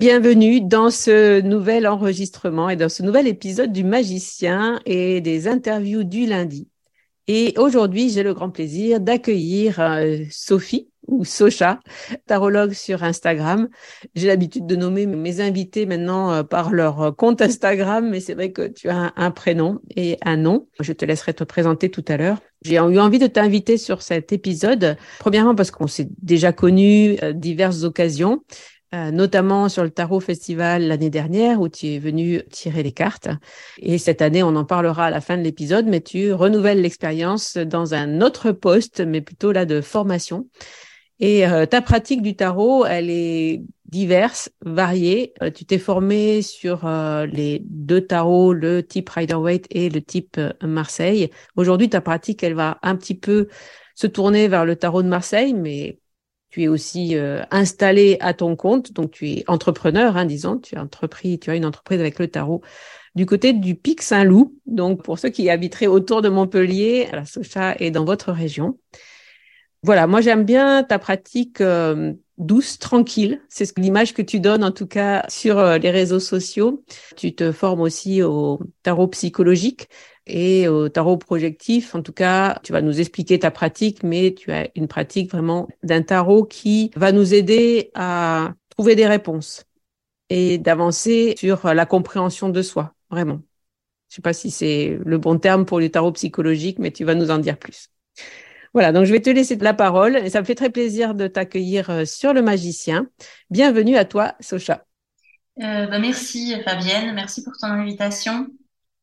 Bienvenue dans ce nouvel enregistrement et dans ce nouvel épisode du magicien et des interviews du lundi. Et aujourd'hui, j'ai le grand plaisir d'accueillir euh, Sophie ou Socha, tarologue sur Instagram. J'ai l'habitude de nommer mes invités maintenant euh, par leur compte Instagram, mais c'est vrai que tu as un, prénom et un nom. Je te laisserai te présenter tout à l'heure. J'ai eu envie de t'inviter sur cet épisode, premièrement parce qu'on s'est déjà connus diverses occasions, euh, notamment sur le Tarot Festival l'année dernière où tu es venu tirer les cartes. Et cette année, on en parlera à la fin de l'épisode, mais tu renouvelles l'expérience dans un autre poste, mais plutôt là de formation. Et euh, ta pratique du tarot, elle est diverse, variée. Euh, tu t'es formé sur les deux tarots, le type Rider-Waite et le type Marseille. Aujourd'hui, ta pratique, elle va un petit peu se tourner vers le tarot de Marseille, mais tu es aussi euh, installé à ton compte, donc tu es entrepreneur, hein, disons, tu as entrepris, tu as une entreprise avec le tarot du côté du Pic Saint-Loup. Donc pour ceux qui habiteraient autour de Montpellier, la Socha est dans votre région. Voilà, moi j'aime bien ta pratique euh, douce, tranquille. C'est l'image que tu donnes en tout cas sur euh, les réseaux sociaux. Tu te formes aussi au tarot psychologique et au tarot projectif. En tout cas, tu vas nous expliquer ta pratique, mais tu as une pratique vraiment d'un tarot qui va nous aider à trouver des réponses et d'avancer sur la compréhension de soi, vraiment. Je sais pas si c'est le bon terme pour le tarot psychologique, mais tu vas nous en dire plus. Voilà, donc je vais te laisser la parole et ça me fait très plaisir de t'accueillir euh, sur le magicien. Bienvenue à toi, Socha. Euh, bah merci Fabienne, merci pour ton invitation.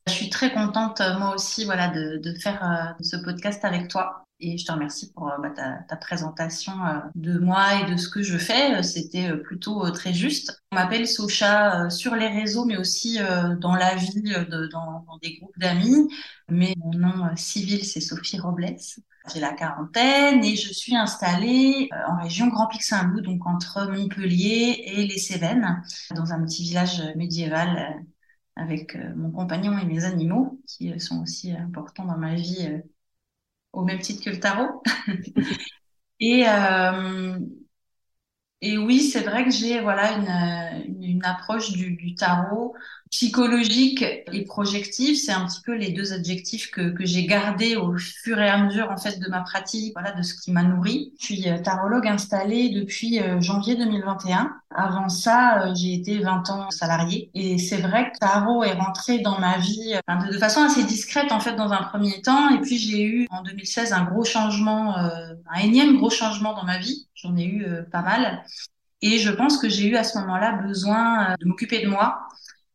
Je suis très contente, euh, moi aussi, voilà, de, de faire euh, ce podcast avec toi. Et je te remercie pour euh, bah, ta, ta, présentation de moi et de ce que je fais. C'était plutôt très juste. On m'appelle Socha sur les réseaux, mais aussi dans la vie, de, dans, dans, des groupes d'amis. Mais mon nom civil, c'est Sophie Robles. J'ai la quarantaine et je suis installée en région Grand Pic Saint-Loup, donc entre Montpellier et les Cévennes, dans un petit village médiéval avec euh, mon compagnon et mes animaux, qui euh, sont aussi importants dans ma vie euh, au même titre que le tarot. et, et oui, c'est vrai que j'ai voilà une, une, approche du, du, tarot psychologique et projective. C'est un petit peu les deux adjectifs que, que j'ai gardés au fur et à mesure en fait de ma pratique, voilà, de ce qui m'a nourri. Je suis tarologue installée depuis janvier 2021. Avant ça, euh, j'ai été 20 ans salariée et c'est vrai que Tarot est rentré dans ma vie de, de, façon assez discrète en fait dans un premier temps et puis j'ai eu en 2016 un gros changement, euh, un énième gros changement dans ma vie. J'en ai eu euh, pas mal et je pense que j'ai eu à ce moment-là besoin de m'occuper de moi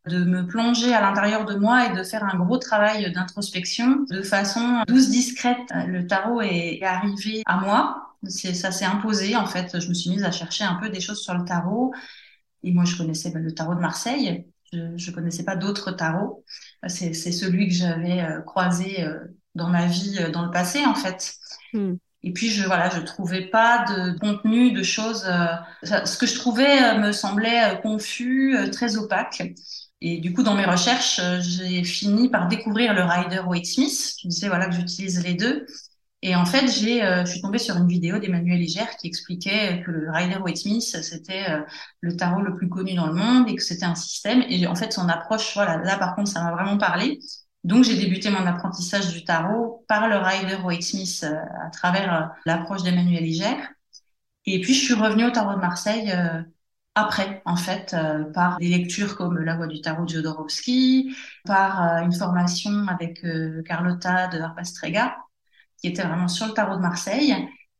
de me plonger à l'intérieur de moi et de faire un gros travail d'introspection de façon douce, discrète. Le tarot est arrivé à moi. Ça s'est imposé, en fait. Je me suis mise à chercher un peu des choses sur le tarot. Et moi, je connaissais ben, le tarot de Marseille. Je ne connaissais pas d'autres tarots. C'est celui que j'avais euh, croisé euh, dans ma vie euh, dans le passé, en fait. Hmm. Et puis je voilà, je trouvais pas de contenu, de choses. ce que je trouvais me semblait confus, très opaque. Et du coup, dans mes recherches, j'ai fini par découvrir le Rider Waite Smith. Tu disais voilà que j'utilise les deux. Et en fait, j'ai, euh, je suis tombée sur une vidéo d'Emmanuel Iger qui expliquait que le Rider Waite Smith, c'était euh, le tarot le plus connu dans le monde et que c'était un système. Et en fait, son approche, voilà, là par contre, ça m'a vraiment parlé. Donc, j'ai débuté mon apprentissage du tarot par le Rider Waite Smith à travers l'approche d'Emmanuel Iger. Et puis, je suis revenue au tarot de Marseille après, en fait, euh, par des lectures comme La Voix du Tarot de Jodorowsky, par euh, une formation avec euh, Carlotta de Harpastrega, qui était vraiment sur le tarot de Marseille.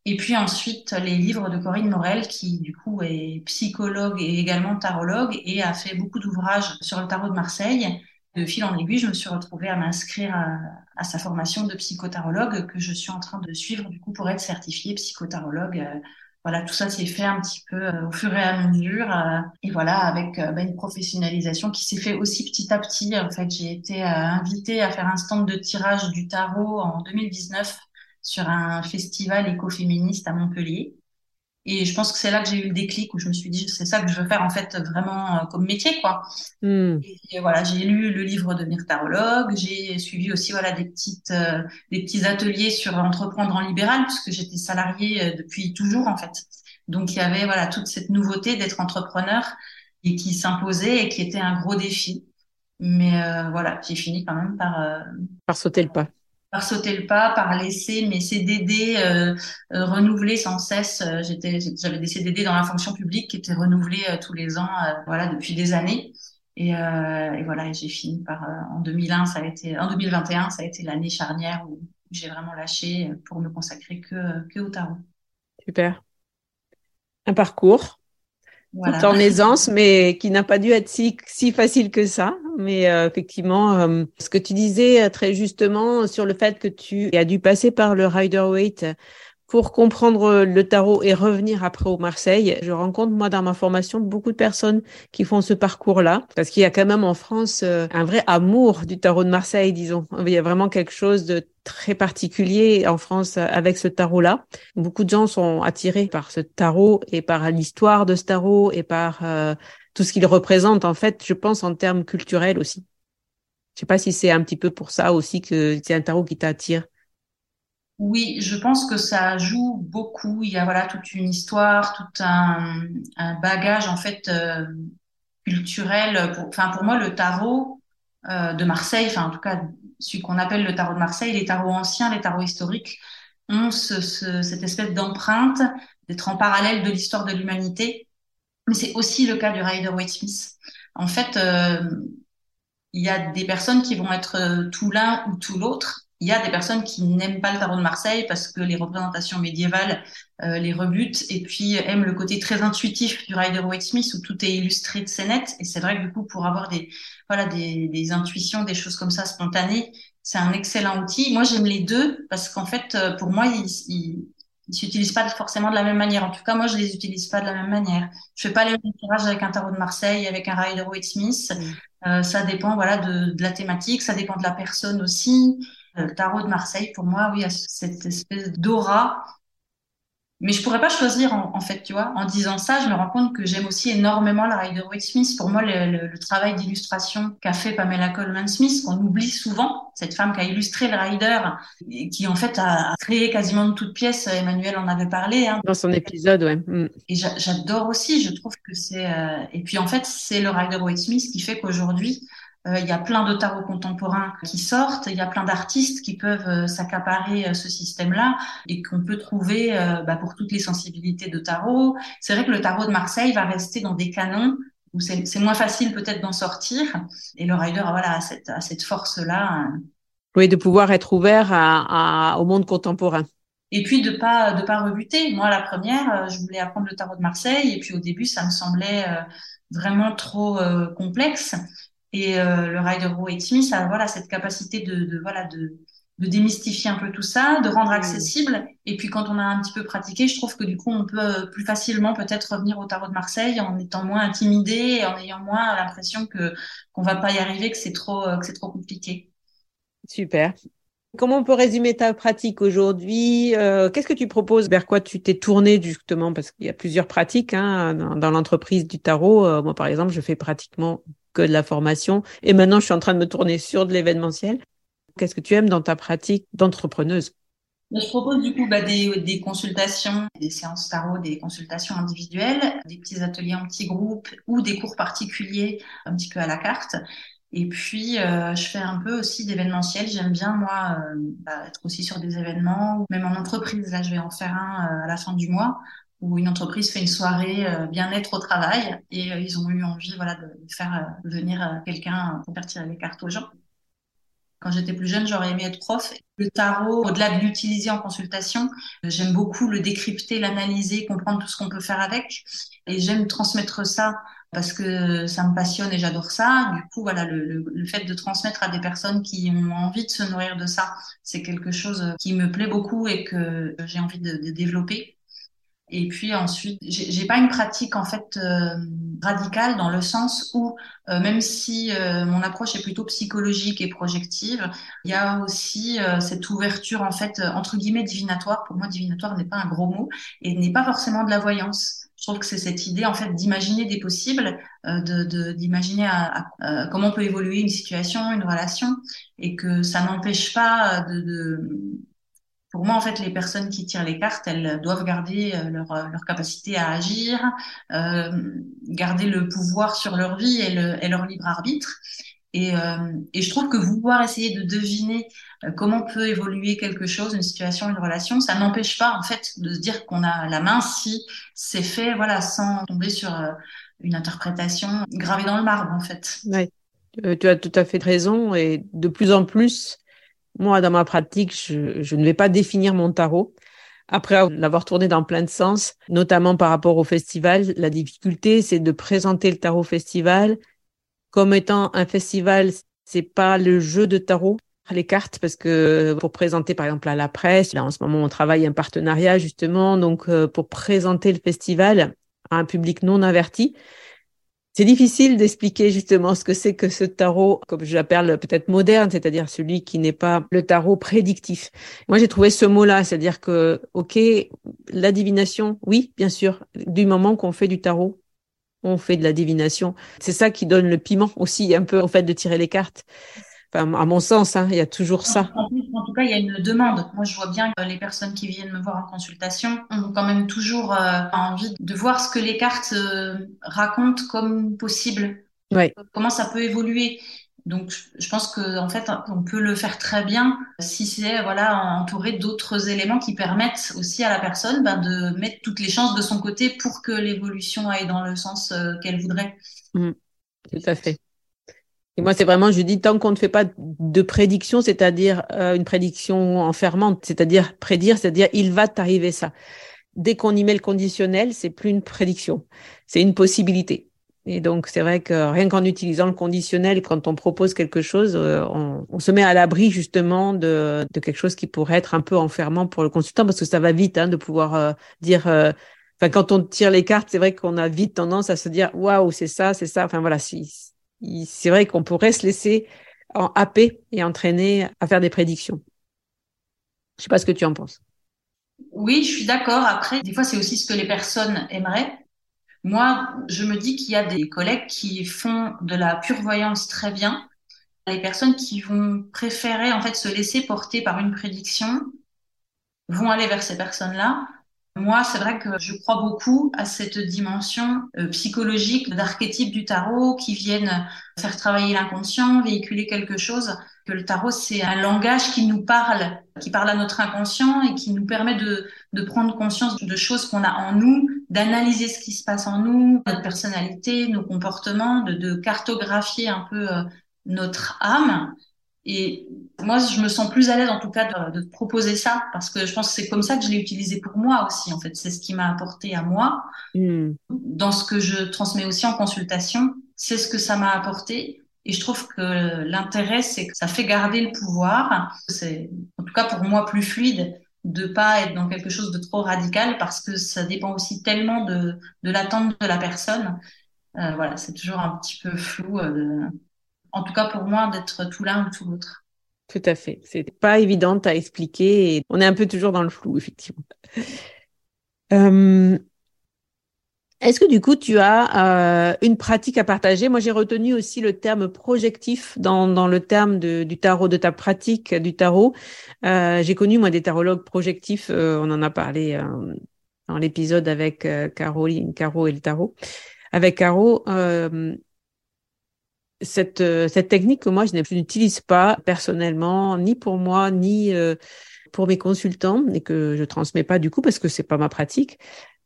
Et puis ensuite, les livres de Corinne Morel, qui du coup est psychologue et également tarologue et a fait beaucoup d'ouvrages sur le tarot de Marseille. De fil en aiguille, je me suis retrouvée à m'inscrire à, sa formation de psychotarologue que je suis en train de suivre du coup pour être certifiée psychotarologue voilà, tout ça s'est fait un petit peu euh, au fur et à mesure. Euh, et voilà, avec euh, bah, une professionnalisation qui s'est fait aussi petit à petit. En fait, j'ai été invitée à faire un stand de tirage du tarot en 2019 sur un festival écoféministe à Montpellier. Et je pense que c'est là que j'ai eu le déclic où je me suis dit, c'est ça que je veux faire en fait vraiment euh, comme métier, quoi. Hmm. Et, voilà, j'ai lu le livre de tarologue, j'ai suivi aussi voilà des petites euh, des petits ateliers sur entreprendre en libéral puisque j'étais salariée euh, depuis toujours en fait. Donc il y avait voilà toute cette nouveauté d'être entrepreneur et qui s'imposait et qui était un gros défi. Mais voilà, j'ai fini quand même par par sauter le pas par sauter le pas, par laisser mes CDD euh, euh, renouvelés sans cesse. Euh, j'étais, j'avais des CDD dans la fonction publique qui étaient renouvelés euh, tous les ans, voilà, depuis des années. Et, et voilà, j'ai fini par en 2001, ça a été, en 2021, ça a été l'année charnière où j'ai vraiment lâché pour me consacrer que que au tarot. Super. Un parcours en aisance, mais qui n'a pas dû être si, si facile que ça. Mais euh, effectivement, euh, ce que tu disais euh, très justement sur le fait que tu as dû passer par le Rider Waite pour comprendre le tarot et revenir après au Marseille. Je rencontre, moi, dans ma formation, beaucoup de personnes qui font ce parcours-là, parce qu'il y a quand même en France un vrai amour du tarot de Marseille, disons. Il y a vraiment quelque chose de très particulier en France avec ce tarot-là. Beaucoup de gens sont attirés par ce tarot et par l'histoire de ce tarot et par tout ce qu'il représente, en fait, je pense, en termes culturels aussi. Je sais pas si c'est un petit peu pour ça aussi que c'est un tarot qui t'attire. Oui, je pense que ça joue beaucoup. Il y a voilà toute une histoire, tout un, bagage en fait euh, culturel. Pour, enfin pour moi le tarot euh, de Marseille, enfin en tout cas celui qu'on appelle le tarot de Marseille, les tarots anciens, les tarots historiques ont cette espèce d'empreinte d'être en parallèle de l'histoire de l'humanité mais c'est aussi le cas du Rider Waite Smith. En fait, euh, il y a des personnes qui vont être tout l'un ou tout l'autre. Il y a des personnes qui n'aiment pas le tarot de Marseille parce que les représentations médiévales euh, les rebutent et puis aiment le côté très intuitif du Rider Waite Smith où tout est illustré de scénettes. Et c'est vrai que du coup, pour avoir des, voilà, des, des intuitions, des choses comme ça spontanées, c'est un excellent outil. Moi, j'aime les deux parce qu'en fait, pour moi, il, ils s'utilisent pas forcément de la même manière. En tout cas, moi, je les utilise pas de la même manière. Je fais pas les mêmes tirages avec un tarot de Marseille, avec un Rider Waite Smith. Mm. Euh, ça dépend, voilà, de, de, la thématique, ça dépend de la personne aussi. Euh, le tarot de Marseille, pour moi, oui, a cette espèce d'aura mais je pourrais pas choisir en, fait, tu vois. En disant ça, je me rends compte que j'aime aussi énormément la Rider Waite Smith. Pour moi, le, le, travail d'illustration qu'a fait Pamela Coleman Smith, qu'on oublie souvent, cette femme qui a illustré le Rider, et qui en fait a, créé quasiment de toutes pièces. Emmanuel en avait parlé. Hein. Dans son épisode, ouais. Mm. Et j'adore aussi. Je trouve que c'est. Euh... Et puis en fait, c'est le Rider Waite Smith qui fait qu'aujourd'hui, il y a plein de tarots contemporains qui sortent, il y a plein d'artistes qui peuvent euh, s'accaparer euh, ce système-là et qu'on peut trouver bah, pour toutes les sensibilités de tarot. C'est vrai que le tarot de Marseille va rester dans des canons où c'est moins facile peut-être d'en sortir. Et le rider voilà, a cette, cette force-là. Oui, de pouvoir être ouvert à, au monde contemporain. Et puis de pas de pas rebuter. Moi, la première, je voulais apprendre le tarot de Marseille, et puis au début, ça me semblait vraiment trop complexe. Et le Rider Waite Smith a voilà cette capacité de, de voilà de de démystifier un peu tout ça, de rendre accessible. Et puis quand on a un petit peu pratiqué, je trouve que du coup, on peut euh, plus facilement peut-être revenir au tarot de Marseille en étant moins intimidé et en ayant moins l'impression que qu'on va pas y arriver, que c'est trop euh, que c'est trop compliqué. Super. Comment on peut résumer ta pratique aujourd'hui euh, Qu'est-ce que tu proposes? Vers quoi tu t'es tourné justement? Parce qu'il y a plusieurs pratiques hein, dans, dans l'entreprise du tarot. moi, par exemple, je fais pratiquement que de la formation. Et maintenant, je suis en train de me tourner sur de l'événementiel. Qu'est-ce que tu aimes dans ta pratique d'entrepreneuse? Je propose du coup bah, des, des, consultations, des séances tarot, des consultations individuelles, des petits ateliers en petits groupes ou des cours particuliers un petit peu à la carte. Et puis, euh, je fais un peu aussi d'événementiel. J'aime bien, moi, euh, bah, être aussi sur des événements, même en entreprise. Là, je vais en faire un euh, à la fin du mois où une entreprise fait une soirée bien-être au travail et ils ont eu envie voilà, de faire venir quelqu'un pour faire tirer les cartes aux gens. Quand j'étais plus jeune, j'aurais aimé être prof. Le tarot, au-delà de l'utiliser en consultation, j'aime beaucoup le décrypter, l'analyser, comprendre tout ce qu'on peut faire avec. Et j'aime transmettre ça parce que ça me passionne et j'adore ça. Du coup, voilà, le, fait de transmettre à des personnes qui ont envie de se nourrir de ça, c'est quelque chose qui me plaît beaucoup et que j'ai envie de développer. Et puis ensuite, j'ai pas une pratique en fait euh, radicale dans le sens où euh, même si euh, mon approche est plutôt psychologique et projective, il y a aussi cette ouverture en fait entre guillemets divinatoire. Pour moi, divinatoire n'est pas un gros mot et n'est pas forcément de la voyance. Je trouve que c'est cette idée en fait d'imaginer des possibles, de d'imaginer comment peut évoluer une situation, une relation, et que ça n'empêche pas de, de pour moi, en fait, les personnes qui tirent les cartes, elles doivent garder euh, leur, euh, leur capacité à agir, euh, garder le pouvoir sur leur vie et, le, et leur libre arbitre. Et, euh, et, je trouve que vouloir essayer de deviner euh, comment peut évoluer quelque chose, une situation, une relation, ça n'empêche pas en fait de se dire qu'on a la main si c'est fait, voilà, sans tomber sur une interprétation gravée dans le marbre en fait. Oui, tu as tout à fait raison et de plus en plus, moi, dans ma pratique, je, ne vais pas définir mon tarot. Après l'avoir tourné dans plein de sens, notamment par rapport au festival, la difficulté, c'est de présenter le tarot festival comme étant un festival. C'est pas le jeu de tarot, les cartes, parce que pour présenter, par exemple, à la presse, là, en ce moment, on travaille un partenariat, justement, donc, euh, pour présenter le festival à un public non averti, c'est difficile d'expliquer justement ce que c'est que ce tarot, comme je l'appelle peut-être moderne, c'est-à-dire celui qui n'est pas le tarot prédictif. Moi, j'ai trouvé ce mot-là, c'est-à-dire que, OK, la divination, oui, bien sûr, du moment qu'on fait du tarot, on fait de la divination. C'est ça qui donne le piment aussi un peu au fait de tirer les cartes à mon sens, hein, il y a toujours ça. En, tout cas, il y a une demande. Moi, je vois bien que les personnes qui viennent me voir en consultation ont quand même toujours euh, envie de voir ce que les cartes euh, racontent comme possible. Comment ça peut évoluer. Donc, je pense que en fait, on peut le faire très bien si c'est voilà entouré d'autres éléments qui permettent aussi à la personne ben, de mettre toutes les chances de son côté pour que l'évolution aille dans le sens euh, qu'elle voudrait. Mmh. tout à fait. Et moi, c'est vraiment, je dis, tant qu'on ne fait pas de prédiction, c'est-à-dire euh, une prédiction enfermante, c'est-à-dire prédire, c'est-à-dire il va t'arriver ça. Dès qu'on y met le conditionnel, c'est plus une prédiction, c'est une possibilité. Et donc, c'est vrai que rien qu'en utilisant le conditionnel, quand on propose quelque chose, euh, on, se met à l'abri justement de, de, quelque chose qui pourrait être un peu enfermant pour le consultant, parce que ça va vite hein, de pouvoir euh, dire. Enfin, quand on tire les cartes, c'est vrai qu'on a vite tendance à se dire waouh, c'est ça, c'est ça. Enfin voilà, c'est vrai qu'on pourrait se laisser happer et entraîner à faire des prédictions. Je sais pas ce que tu en penses. Oui, je suis d'accord. Après, des fois, c'est aussi ce que les personnes aimeraient. Moi, je me dis qu'il y a des collègues qui font de la pure voyance très bien. Les personnes qui vont préférer en fait se laisser porter par une prédiction vont aller vers ces personnes-là moi, c'est vrai que je crois beaucoup à cette dimension euh, psychologique d'archétype du tarot qui viennent faire travailler l'inconscient, véhiculer quelque chose. Que le tarot, c'est un langage qui nous parle, qui parle à notre inconscient et qui nous permet de, prendre conscience de choses qu'on a en nous, d'analyser ce qui se passe en nous, notre personnalité, nos comportements, de, de cartographier un peu euh, notre âme. Et moi, je me sens plus à l'aise en tout cas de, de, proposer ça parce que je pense que c'est comme ça que je l'ai utilisé pour moi aussi. En fait, c'est ce qui m'a apporté à moi. Mm. Dans ce que je transmets aussi en consultation, c'est ce que ça m'a apporté. Et je trouve que l'intérêt, c'est que ça fait garder le pouvoir. C'est, en tout cas pour moi, plus fluide de pas être dans quelque chose de trop radical parce que ça dépend aussi tellement de, de l'attente de la personne. Euh, voilà, c'est toujours un petit peu flou. Euh, en tout cas pour moi, d'être tout l'un ou tout l'autre. Tout à fait. C'est pas évident à expliquer. On est un peu toujours dans le flou, effectivement. Euh, est-ce que du coup, tu as euh, une pratique à partager? Moi, j'ai retenu aussi le terme projectif dans, le terme du tarot, de ta pratique du tarot. Euh, j'ai connu, moi, des tarologues projectifs. On en a parlé dans l'épisode avec Caroline, Caro et le tarot. Avec Caro, cette, cette technique que moi, je n'utilise pas personnellement, ni pour moi, ni pour mes consultants, et que je transmets pas du coup parce que c'est pas ma pratique.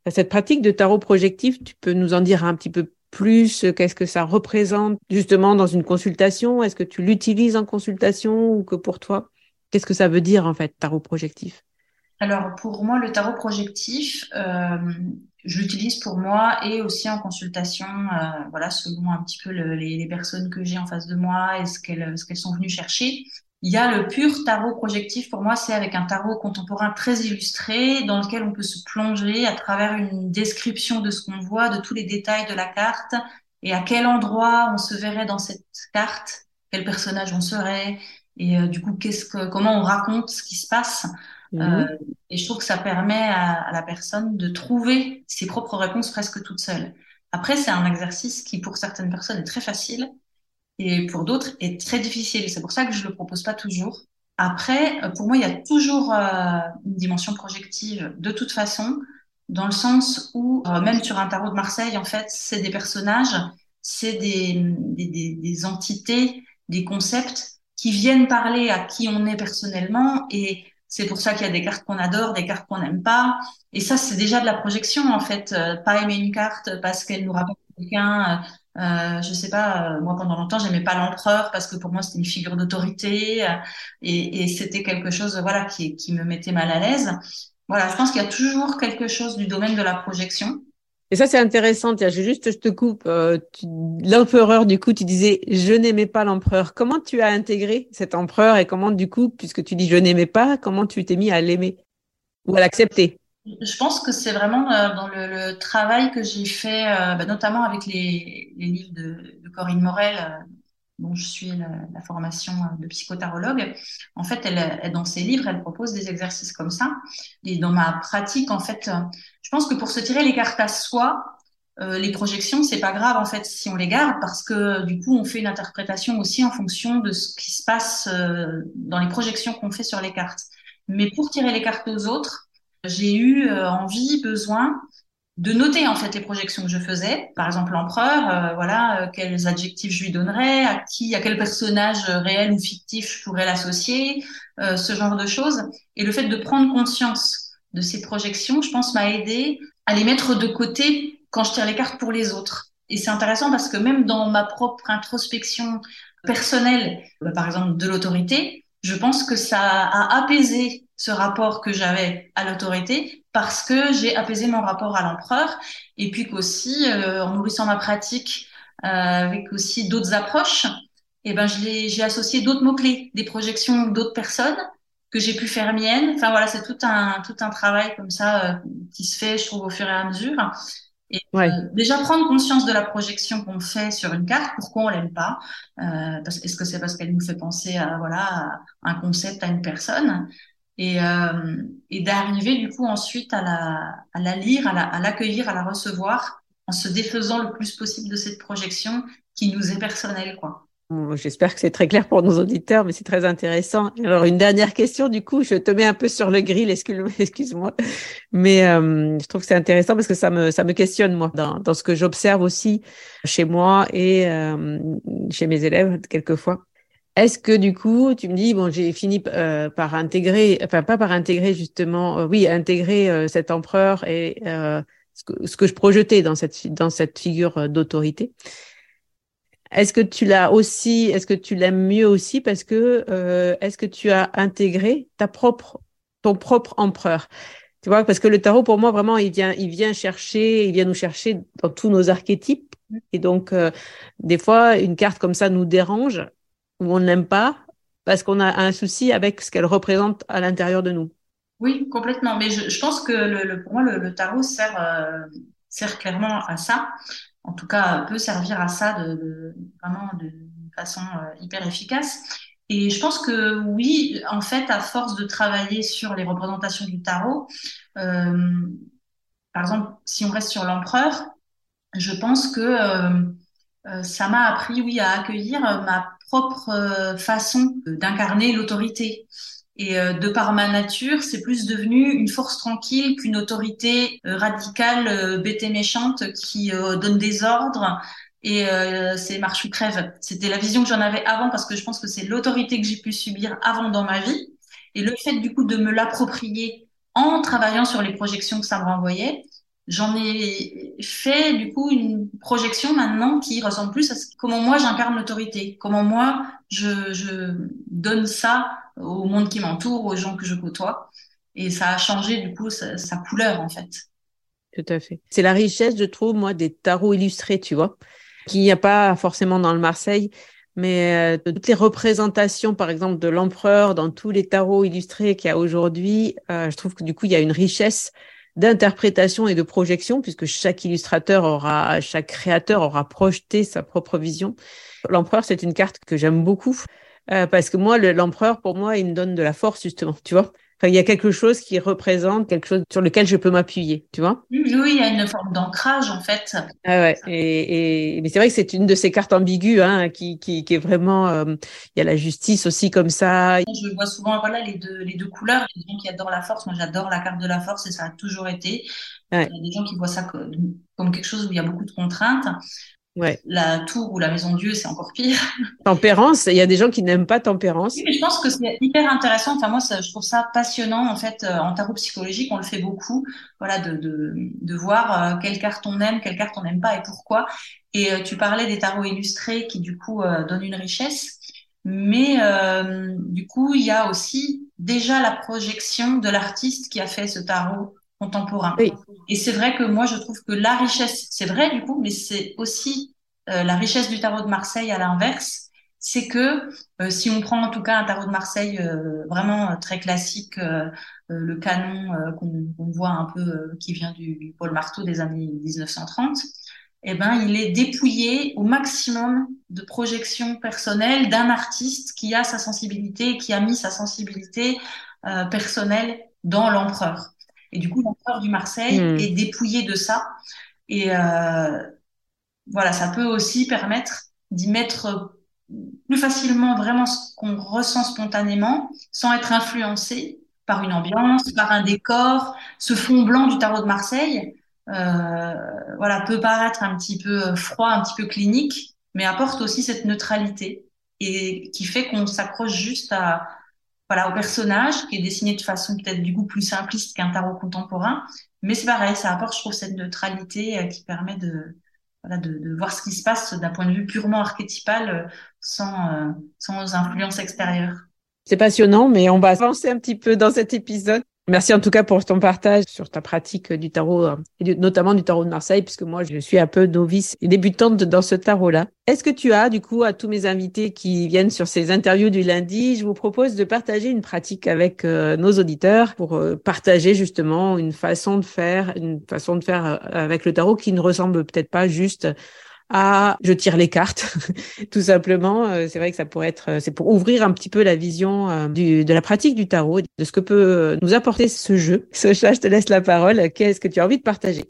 Cette pratique de tarot projectif, tu peux nous en dire un petit peu plus Qu'est-ce que ça représente justement dans une consultation? Est-ce que tu l'utilises en consultation ou que pour toi? Qu'est-ce que ça veut dire en fait, tarot projectif? Alors pour moi, le tarot projectif, euh, je l'utilise pour moi et aussi en consultation, euh, voilà, selon un petit peu le, les, les, personnes que j'ai en face de moi et ce qu'elles ce qu'elles sont venues chercher. Il y a le pur tarot projectif, pour moi, c'est avec un tarot contemporain très illustré, dans lequel on peut se plonger à travers une description de ce qu'on voit, de tous les détails de la carte, et à quel endroit on se verrait dans cette carte, quel personnage on serait, et euh, du coup, qu'est-ce que, comment on raconte ce qui se passe. Mhm. Euh, et je trouve que ça permet à, la personne de trouver ses propres réponses presque toute seule. Après, c'est un exercice qui, pour certaines personnes, est très facile et pour d'autres est très difficile. C'est pour ça que je le propose pas toujours. Après, euh, pour moi, il y a toujours euh, une dimension projective de toute façon, dans le sens où même sur un tarot de Marseille, en fait, c'est des personnages, c'est des, des, des, des, entités, des concepts qui viennent parler à qui on est personnellement et c'est pour ça qu'il y a des cartes qu'on adore, des cartes qu'on n'aime pas. Et ça, c'est déjà de la projection, en fait. pas aimer une carte parce qu'elle nous rapporte quelqu'un, euh, je sais pas, euh, moi pendant longtemps j'aimais pas l'empereur parce que pour moi c'était une figure d'autorité euh, et, et c'était quelque chose voilà qui, qui me mettait mal à l'aise. Voilà, je pense qu'il y a toujours quelque chose du domaine de la projection. Et ça c'est intéressant. Tiens, juste je te coupe. Euh, l'empereur du coup, tu disais je n'aimais pas l'empereur. Comment tu as intégré cet empereur et comment du coup, puisque tu dis je n'aimais pas, comment tu t'es mis à l'aimer ou à l'accepter? Je pense que c'est vraiment euh, dans le, travail que j'ai fait, euh, bah, notamment avec les, livres de, Corinne Morel, dont je suis la, formation de psychotarologue. En fait, elle, dans ses livres, elle propose des exercices comme ça. Et dans ma pratique, en fait, je pense que pour se tirer les cartes à soi, euh, les projections, c'est pas grave en fait si on les garde parce que du coup on fait une interprétation aussi en fonction de ce qui se passe dans les projections qu'on fait sur les cartes. Mais pour tirer les cartes aux autres, j'ai eu euh, envie, besoin de noter en fait les projections que je faisais. Par exemple, l'empereur, euh, voilà, euh, quels adjectifs je lui donnerais, à qui, à quel personnage réel ou fictif je pourrais l'associer, ce genre de choses. Et le fait de prendre conscience de ces projections, je pense, m'a aidé à les mettre de côté quand je tire les cartes pour les autres. Et c'est intéressant parce que même dans ma propre introspection personnelle, par exemple de l'autorité, je pense que ça a apaisé ce rapport que j'avais à l'autorité parce que j'ai apaisé mon rapport à l'empereur et puis qu'aussi euh, en nourrissant ma pratique euh, avec aussi d'autres approches et eh ben je l'ai j'ai associé d'autres mots clés des projections d'autres personnes que j'ai pu faire mienne enfin voilà c'est tout un tout un travail comme ça euh, qui se fait je trouve au fur et à mesure et ouais. euh, déjà prendre conscience de la projection qu'on fait sur une carte, pourquoi on l'aime pas euh, Est-ce que c'est parce qu'elle nous fait penser à voilà à un concept, à une personne et, euh, et d'arriver du coup ensuite à la, à la lire, à l'accueillir, la, à, à, la recevoir, en se défaisant le plus possible de cette projection qui nous est personnelle, quoi. J'espère que c'est très clair pour nos auditeurs, mais c'est très intéressant. Alors, une dernière question, du coup, je te mets un peu sur le grill, excuse-moi, mais euh, je trouve que c'est intéressant parce que ça me, ça me questionne, moi, dans, dans ce que j'observe aussi chez moi et euh, chez mes élèves, quelquefois. Est-ce que du coup, tu me dis, bon, j'ai fini euh, par intégrer, enfin pas par intégrer justement, euh, oui, intégrer euh, cet empereur et euh, ce que, ce, que, je projetais dans cette dans cette figure d'autorité. Est-ce que tu l'as aussi, est-ce que tu l'aimes mieux aussi parce que est-ce que tu as intégré ta propre ton propre empereur? Tu vois, parce que le tarot, pour moi, vraiment, il vient, il vient chercher, il vient nous chercher dans tous nos archétypes Et donc, euh, des fois, une carte comme ça nous dérange ou on ne l'aime pas parce qu'on a un souci avec ce qu'elle représente à l'intérieur de nous. Oui, complètement. Mais je, pense que le, pour moi, le, tarot sert, euh, sert clairement à ça. En tout cas, peut servir à ça de, vraiment de façon euh, hyper efficace. Et je pense que oui, en fait, à force de travailler sur les représentations du tarot, euh, par exemple, si on reste sur l'empereur, je pense que euh, ça m'a appris, oui, à accueillir ma propre façon d'incarner l'autorité. Et de par ma nature, c'est plus devenu une force tranquille qu'une autorité radicale, bête et méchante qui donne des ordres et euh, c'est marche ou crève. C'était la vision que j'en avais avant parce que je pense que c'est l'autorité que j'ai pu subir avant dans ma vie. Et le fait du coup de me l'approprier en travaillant sur les projections que ça me renvoyait, j'en ai fait du coup une projection maintenant qui ressemble plus à comment moi j'incarne l'autorité, comment moi je, je donne ça au monde qui m'entoure, aux gens que je côtoie. Et ça a changé du coup sa, sa couleur en fait. Tout à fait. C'est la richesse, je trouve, moi, des tarots illustrés, tu vois qu'il n'y a pas forcément dans le Marseille, mais euh, toutes les représentations, par exemple, de l'empereur dans tous les tarots illustrés qu'il y a aujourd'hui, euh, je trouve que du coup, il y a une richesse d'interprétation et de projection, puisque chaque illustrateur aura, chaque créateur aura projeté sa propre vision. L'empereur, c'est une carte que j'aime beaucoup, euh, parce que moi, l'empereur, pour moi, il me donne de la force, justement, tu vois il y a quelque chose qui représente quelque chose sur lequel je peux m'appuyer, tu vois? Oui, il y a une forme d'ancrage en fait. Ah ouais. Et, et mais c'est vrai que c'est une de ces cartes ambiguës, hein, qui, qui, qui est vraiment. Euh, il y a la justice aussi comme ça. Je vois souvent, voilà, les deux, les deux couleurs. Il y a des gens qui adorent la force. Moi, j'adore la carte de la force et ça a toujours été. Il y a des gens qui voient ça comme, comme quelque chose où il y a beaucoup de contraintes. Ouais. La tour ou la maison Dieu, c'est encore pire. Tempérance, il y a des gens qui n'aiment pas tempérance. Oui, mais je pense que c'est hyper intéressant. Enfin, moi, ça, je trouve ça passionnant. En fait, euh, en tarot psychologique, on le fait beaucoup. Voilà, de, de, de voir euh, quelle carte on aime, quelle carte on n'aime pas et pourquoi. Et euh, tu parlais des tarots illustrés qui, du coup, donnent une richesse. Mais du coup, il y a aussi déjà la projection de l'artiste qui a fait ce tarot contemporain. Et c'est vrai que moi, je trouve que la richesse, c'est vrai du coup, mais c'est aussi euh, la richesse du tarot de Marseille à l'inverse, c'est que euh, si on prend en tout cas un tarot de Marseille euh, vraiment très classique, le canon qu'on voit un peu qui vient du, Paul Marteau des années 1930, eh ben, il est dépouillé au maximum de projections personnelles d'un artiste qui a sa sensibilité, qui a mis sa sensibilité personnelle dans l'empereur. Et du coup, l'empereur du Marseille hmm. est dépouillé de ça. Et euh, voilà, ça peut aussi permettre d'y mettre plus facilement vraiment ce qu'on ressent spontanément, sans être influencé par une ambiance, par un décor. Ce fond blanc du tarot de Marseille, euh, voilà, peut paraître un petit peu froid, un petit peu clinique, mais apporte aussi cette neutralité et qui fait qu'on s'accroche juste à, voilà, au personnage qui est dessiné de façon peut-être du coup plus simpliste qu'un tarot contemporain. Mais c'est pareil, ça apporte, je trouve, cette neutralité euh, qui permet de, voilà, de, de, voir ce qui se passe d'un point de vue purement archétypal euh, sans, euh, sans influence extérieure. C'est passionnant, mais on va avancer un petit peu dans cet épisode. Merci en tout cas pour ton partage sur ta pratique du tarot, euh, et notamment du tarot de Marseille, puisque moi je suis un peu novice et débutante dans ce tarot-là. Est-ce que tu as, du coup, à tous mes invités qui viennent sur ces interviews du lundi, je vous propose de partager une pratique avec euh, nos auditeurs pour euh, partager justement une façon de faire, une façon de faire avec le tarot qui ne ressemble peut-être pas juste à je tire les cartes, tout simplement. Euh, c'est vrai que ça pourrait être, euh, c'est pour ouvrir un petit peu la vision euh, de la pratique du tarot, de ce que peut nous apporter ce jeu. Socha, je te laisse la parole. Qu'est-ce que tu as envie de partager?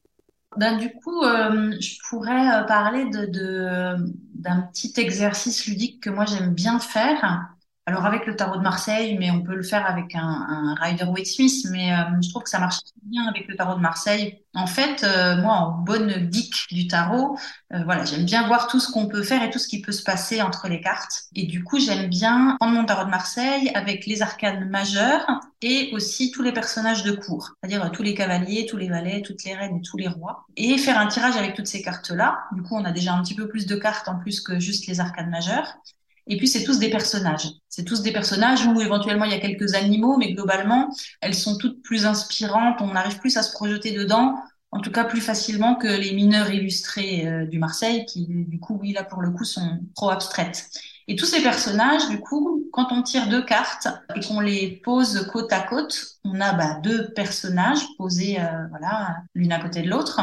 Ben, du coup, je pourrais parler d'un petit exercice ludique que moi j'aime bien faire. Alors avec le tarot de Marseille, mais on peut le faire avec un, un Rider Waite Smith, mais euh, je trouve que ça marche bien avec le tarot de Marseille. En fait, euh, moi, en bonne geek du tarot, euh, voilà, j'aime bien voir tout ce qu'on peut faire et tout ce qui peut se passer entre les cartes. Et du coup, j'aime bien prendre mon tarot de Marseille avec les arcanes majeures et aussi tous les personnages de cour, c'est-à-dire tous les cavaliers, tous les valets, toutes les reines et tous les rois, et faire un tirage avec toutes ces cartes-là. Du coup, on a déjà un petit peu plus de cartes en plus que juste les arcanes majeures. Et puis, c'est tous des personnages. C'est tous des personnages où éventuellement il y a quelques animaux, mais globalement, elles sont toutes plus inspirantes. On arrive plus à se projeter dedans en tout cas plus facilement que les mineurs illustrés euh, du Marseille, qui du coup, oui, là pour le coup, sont trop abstraites. Et tous ces personnages, du coup, quand on tire deux cartes et qu'on les pose côte à côte, on a bah, deux personnages posés, euh, voilà, l'une à côté de l'autre.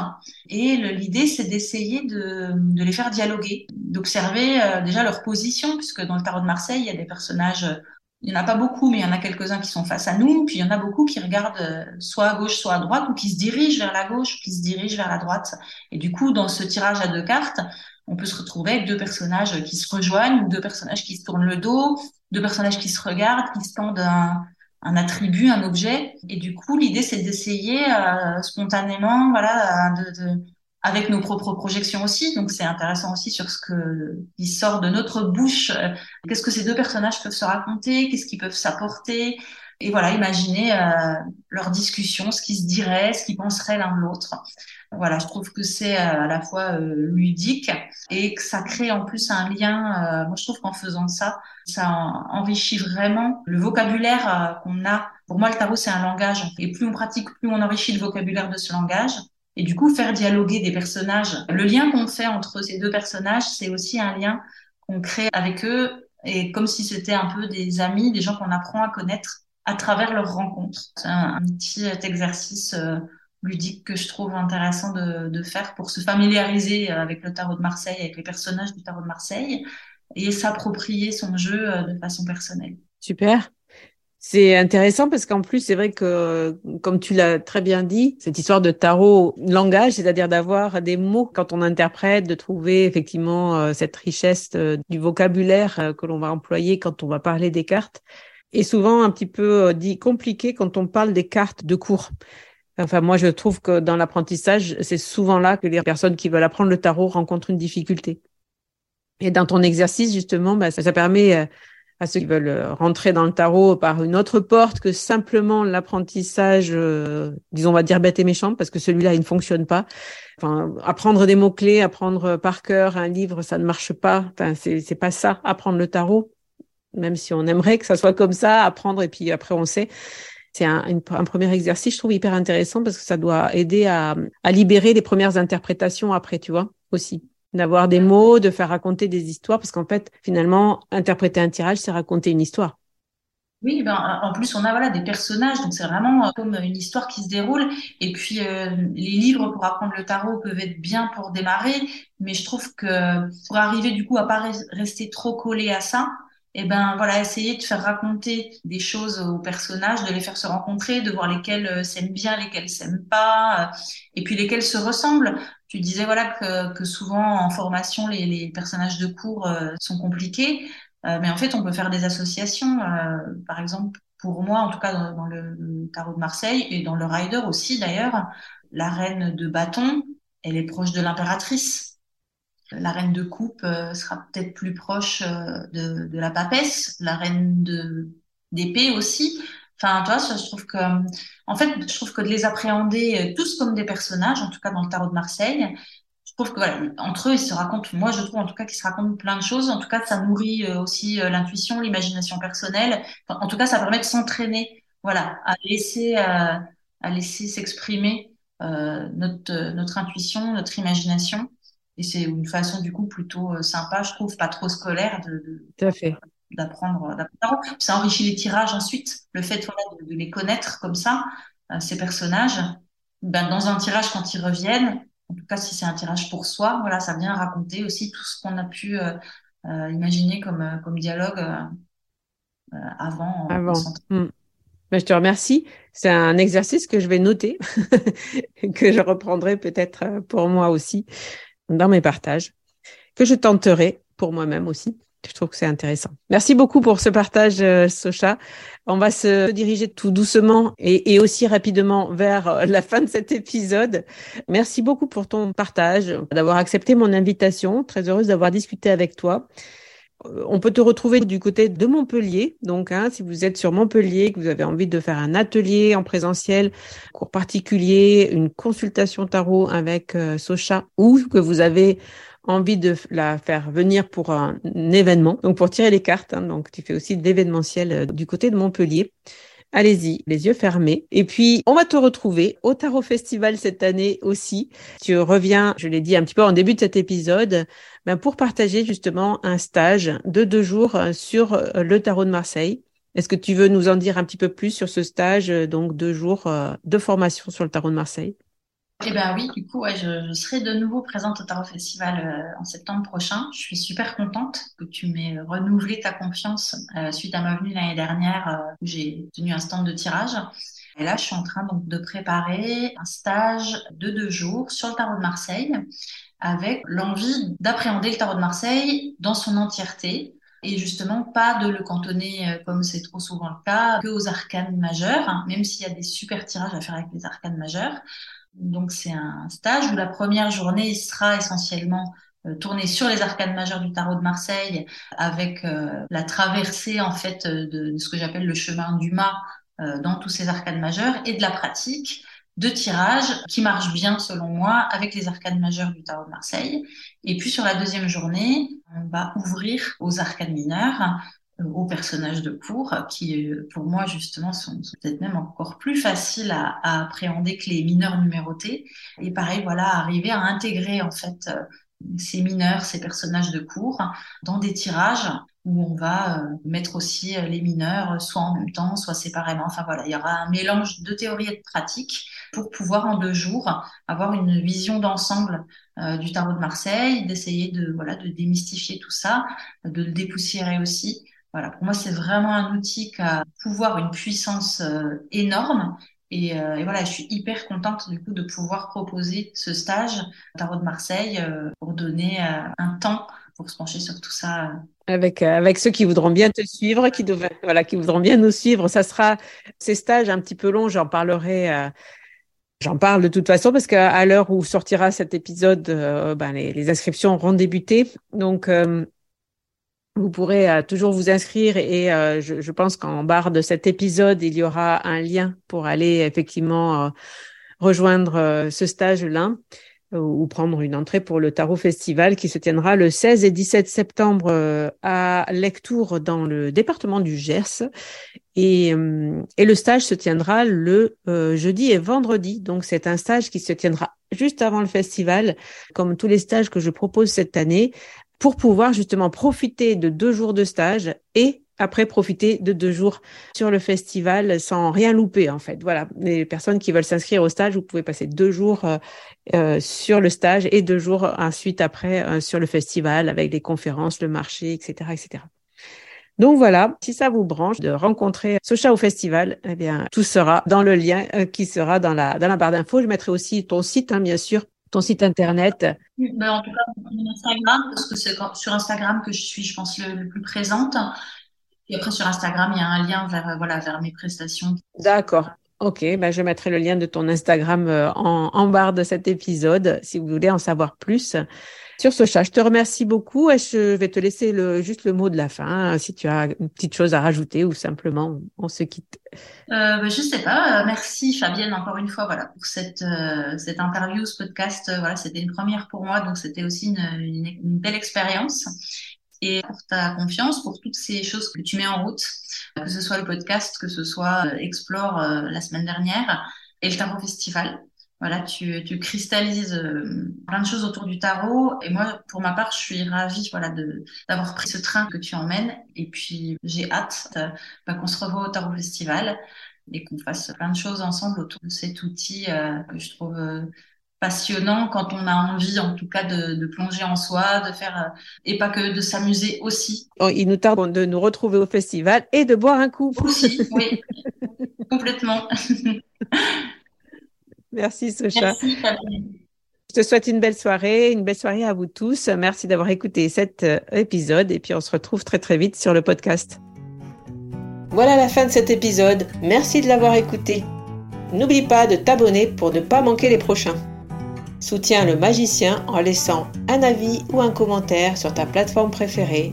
Et l'idée, c'est d'essayer de, de, les faire dialoguer, d'observer euh, déjà leur position, puisque dans le tarot de Marseille, il y a des personnages il n'y en a pas beaucoup, mais il y en a quelques-uns qui sont face à nous. Puis il y en a beaucoup qui regardent euh, soit à gauche, soit à droite, ou qui se dirigent vers la gauche, ou qui se dirigent vers la droite. Et du coup, dans ce tirage à deux cartes, on peut se retrouver avec deux personnages qui se rejoignent, deux personnages qui se tournent le dos, deux personnages qui se regardent, qui se tendent un, un attribut, un objet. Et du coup, l'idée, c'est d'essayer euh, spontanément, voilà, de, de, avec nos propres projections aussi. Donc c'est intéressant aussi sur ce que qui sort de notre bouche. Euh, qu'est-ce que ces deux personnages peuvent se raconter Qu'est-ce qu'ils peuvent s'apporter Et voilà, imaginer euh, leur discussion, ce qu'ils se diraient, ce qu'ils penseraient l'un l'autre. Voilà, je trouve que c'est euh, à la fois euh, ludique et que ça crée en plus un lien. moi, je trouve qu'en faisant ça, ça enrichit vraiment le vocabulaire qu'on a. Pour moi, le tarot, c'est un langage. Et plus on pratique, plus on enrichit le vocabulaire de ce langage. Et du coup, faire dialoguer des personnages. Le lien qu'on fait entre ces deux personnages, c'est aussi un lien qu'on crée avec eux, et comme si c'était un peu des amis, des gens qu'on apprend à connaître à travers leurs rencontres. C'est un, petit exercice euh, ludique que je trouve intéressant de, faire pour se familiariser avec le tarot de Marseille, avec les personnages du tarot de Marseille, et s'approprier son jeu euh, de façon personnelle. Super. C'est intéressant parce qu'en plus, c'est vrai que, comme tu l'as très bien dit, cette histoire de tarot langage, c'est-à-dire d'avoir des mots quand on interprète, de trouver effectivement euh, cette richesse euh, du vocabulaire euh, que l'on va employer quand on va parler des cartes, est souvent un petit peu dit compliqué quand on parle des cartes de cours. Enfin, moi, je trouve que dans l'apprentissage, c'est souvent là que les personnes qui veulent apprendre le tarot rencontrent une difficulté. Et dans ton exercice, justement, bah, ça, ça permet à ceux qui veulent euh, rentrer dans le tarot par une autre porte que simplement l'apprentissage, euh, disons, on va dire bête et méchant, parce que celui-là, il ne fonctionne pas. Enfin, apprendre des mots-clés, apprendre par cœur un livre, ça ne marche pas. Enfin, c'est, pas ça, apprendre le tarot. Même si on aimerait que ça soit comme ça, apprendre et puis après on sait. C'est un, un, premier exercice, je trouve hyper intéressant parce que ça doit aider à, à libérer les premières interprétations après, tu vois, aussi d'avoir des mots, de faire raconter des histoires, parce qu'en fait, finalement, interpréter un tirage, c'est raconter une histoire. Oui, ben, en plus, on a voilà des personnages, donc c'est vraiment euh, comme une histoire qui se déroule. Et puis, euh, les livres pour apprendre le tarot peuvent être bien pour démarrer, mais je trouve que pour arriver du coup à pas rester trop collé à ça, eh ben voilà, essayer de faire raconter des choses aux personnages, de les faire se rencontrer, de voir lesquels euh, s'aiment bien, lesquels s'aiment pas, et puis lesquels se ressemblent. Tu disais voilà que, souvent en formation les, personnages de cours euh, sont compliqués, euh, mais en fait on peut faire des associations. Euh, par exemple, pour moi, en tout cas dans, le, tarot de Marseille et dans le Rider aussi d'ailleurs, la reine de bâton, elle est proche de l'impératrice. La reine de coupe sera peut-être plus proche de, la papesse, la reine d'épée aussi. Enfin, toi, je trouve que, en fait, je trouve que de les appréhender euh, tous comme des personnages, en tout cas dans le tarot de Marseille, je trouve que voilà, entre eux, ils se racontent, moi, je trouve en tout cas qu'ils se racontent plein de choses. En tout cas, ça nourrit euh, aussi euh, l'intuition, l'imagination personnelle. en tout cas, ça permet de s'entraîner, voilà, à laisser, à laisser s'exprimer notre, notre intuition, notre imagination. Et c'est une façon, du coup, plutôt sympa, je trouve, pas trop scolaire de, de, Tout à fait d'apprendre. Ça enrichit les tirages ensuite. Le fait de, de, les connaître comme ça, euh, ces personnages, ben, dans un tirage quand ils reviennent, en tout cas si c'est un tirage pour soi, voilà, ça vient raconter aussi tout ce qu'on a pu euh, euh, imaginer comme, comme dialogue avant. avant. Hmm. Ben, je te remercie. C'est un exercice que je vais noter, que je reprendrai peut-être pour moi aussi dans mes partages, que je tenterai pour moi-même aussi. Je trouve que c'est intéressant. Merci beaucoup pour ce partage, euh, Socha. On va se diriger tout doucement et, aussi rapidement vers la fin de cet épisode. Merci beaucoup pour ton partage, d'avoir accepté mon invitation. Très heureuse d'avoir discuté avec toi. Euh, on peut te retrouver du côté de Montpellier. Donc, hein, si vous êtes sur Montpellier, que vous avez envie de faire un atelier en présentiel, cours particulier, une consultation tarot avec euh, Socha, ou que vous avez envie de la faire venir pour un, événement, donc pour tirer les cartes. Hein, donc tu fais aussi de l'événementiel euh, du côté de Montpellier. Allez-y, les yeux fermés. Et puis, on va te retrouver au Tarot Festival cette année aussi. Tu reviens, je l'ai dit un petit peu en début de cet épisode, ben pour partager justement un stage de deux jours sur le Tarot de Marseille. Est-ce que tu veux nous en dire un petit peu plus sur ce stage, donc deux jours de formation sur le Tarot de Marseille? Eh bien oui, du coup, je, serai de nouveau présente au Tarot Festival euh, en septembre prochain. Je suis super contente que tu m'aies renouvelé ta confiance euh, suite à ma venue l'année dernière euh, où j'ai tenu un stand de tirage. Et là, je suis en train donc de préparer un stage de deux jours sur le Tarot de Marseille avec l'envie d'appréhender le Tarot de Marseille dans son entièreté et justement pas de le cantonner comme c'est trop souvent le cas que aux arcanes majeures, hein, même s'il y a des super tirages à faire avec les arcanes majeures donc c'est un stage où la première journée sera essentiellement euh, tournée sur les arcades majeures du tarot de Marseille avec euh, la traversée en fait de, ce que j'appelle le chemin du mât euh, dans tous ces arcades majeures et de la pratique de tirage qui marche bien selon moi avec les arcades majeures du tarot de Marseille. Et puis sur la deuxième journée, on va ouvrir aux arcades mineures aux personnages de cours qui, euh, pour moi, justement, sont, peut-être même encore plus faciles à, appréhender que les mineurs numérotés. Et pareil, voilà, arriver à intégrer, en fait, euh, ces mineurs, ces personnages de cours dans des tirages où on va euh, mettre aussi les mineurs soit en même temps, soit séparément. Enfin voilà, il y aura un mélange de théorie et de pratique pour pouvoir en deux jours avoir une vision d'ensemble du tarot de Marseille, d'essayer de voilà de démystifier tout ça, de le dépoussiérer aussi voilà, pour moi, c'est vraiment un outil qui a pouvoir une puissance euh, énorme. Et, euh, et, voilà, je suis hyper contente du coup de pouvoir proposer ce stage Tarot de Marseille euh, pour donner un temps pour se pencher sur tout ça. Avec, avec ceux qui voudront bien te suivre, qui, voilà, qui voudront bien nous suivre. Ça sera ces stages un petit peu longs, j'en parlerai. J'en parle de toute façon parce qu'à l'heure où sortira cet épisode, ben les, les, inscriptions auront débuté. Donc, vous pourrez euh, toujours vous inscrire et euh, je, pense qu'en barre de cet épisode, il y aura un lien pour aller effectivement euh, rejoindre ce stage-là ou prendre une entrée pour le Tarot Festival qui se tiendra le 16 et 17 septembre à Lectour dans le département du Gers. Et, et le stage se tiendra le jeudi et vendredi. Donc c'est un stage qui se tiendra juste avant le festival, comme tous les stages que je propose cette année, pour pouvoir justement profiter de deux jours de stage et après profiter de deux jours sur le festival sans rien louper en fait. Voilà, les personnes qui veulent s'inscrire au stage, vous pouvez passer deux jours euh, euh sur le stage et deux jours ensuite après euh, sur le festival avec les conférences, le marché, etc., etc. Donc voilà, si ça vous branche de rencontrer Socha au festival, eh bien tout sera dans le lien euh, qui sera dans la dans la barre d'infos. Je mettrai aussi ton site, hein, bien sûr, ton site internet ben, En tout cas, Instagram, parce que c'est sur Instagram que je suis, je pense, le, plus présente. Et après, sur Instagram, il y a un lien vers, voilà, vers mes prestations. D'accord. Ok, ben je mettrai le lien de ton Instagram euh, en, en barre de cet épisode si vous voulez en savoir plus sur ce chat. Je te remercie beaucoup et je vais te laisser juste le mot de la fin, si tu as une petite chose à rajouter ou simplement on se quitte. Euh, ben, je sais pas. Merci Fabienne encore une fois voilà pour cette euh, cette interview, ce podcast. voilà, c'était une première pour moi, donc c'était aussi une, belle expérience et pour ta confiance, pour toutes ces choses que tu mets en route, que ce soit le podcast, que ce soit euh, Explore euh, la semaine dernière et le Tarot Festival. Voilà, tu, tu cristallises euh, plein de choses autour du tarot. Et moi, pour ma part, je suis ravie voilà, d'avoir pris ce train que tu emmènes. Et puis, j'ai hâte euh, bah, qu'on se revoie au Tarot Festival et qu'on fasse plein de choses ensemble autour de cet outil euh, que je trouve passionnant quand on a envie, en tout cas, de, de plonger en soi, de faire, et pas que de s'amuser aussi. Oh, il nous tarde de nous retrouver au festival et de boire un coup. Aussi, oui, complètement. Merci, Socha. Je te souhaite une belle soirée, une belle soirée à vous tous. Merci d'avoir écouté cet euh, épisode et puis on se retrouve très très vite sur le podcast. Voilà la fin de cet épisode. Merci de l'avoir écouté. N'oublie pas de t'abonner pour ne pas manquer les prochains. Soutiens le magicien en laissant un avis ou un commentaire sur ta plateforme préférée,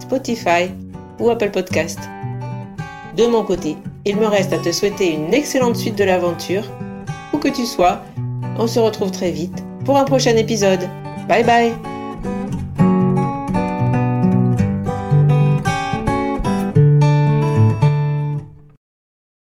Spotify ou Apple Podcast. De mon côté, il me reste à te souhaiter une excellente suite de l'aventure où que tu sois. On se retrouve très vite pour un prochain épisode. Bye bye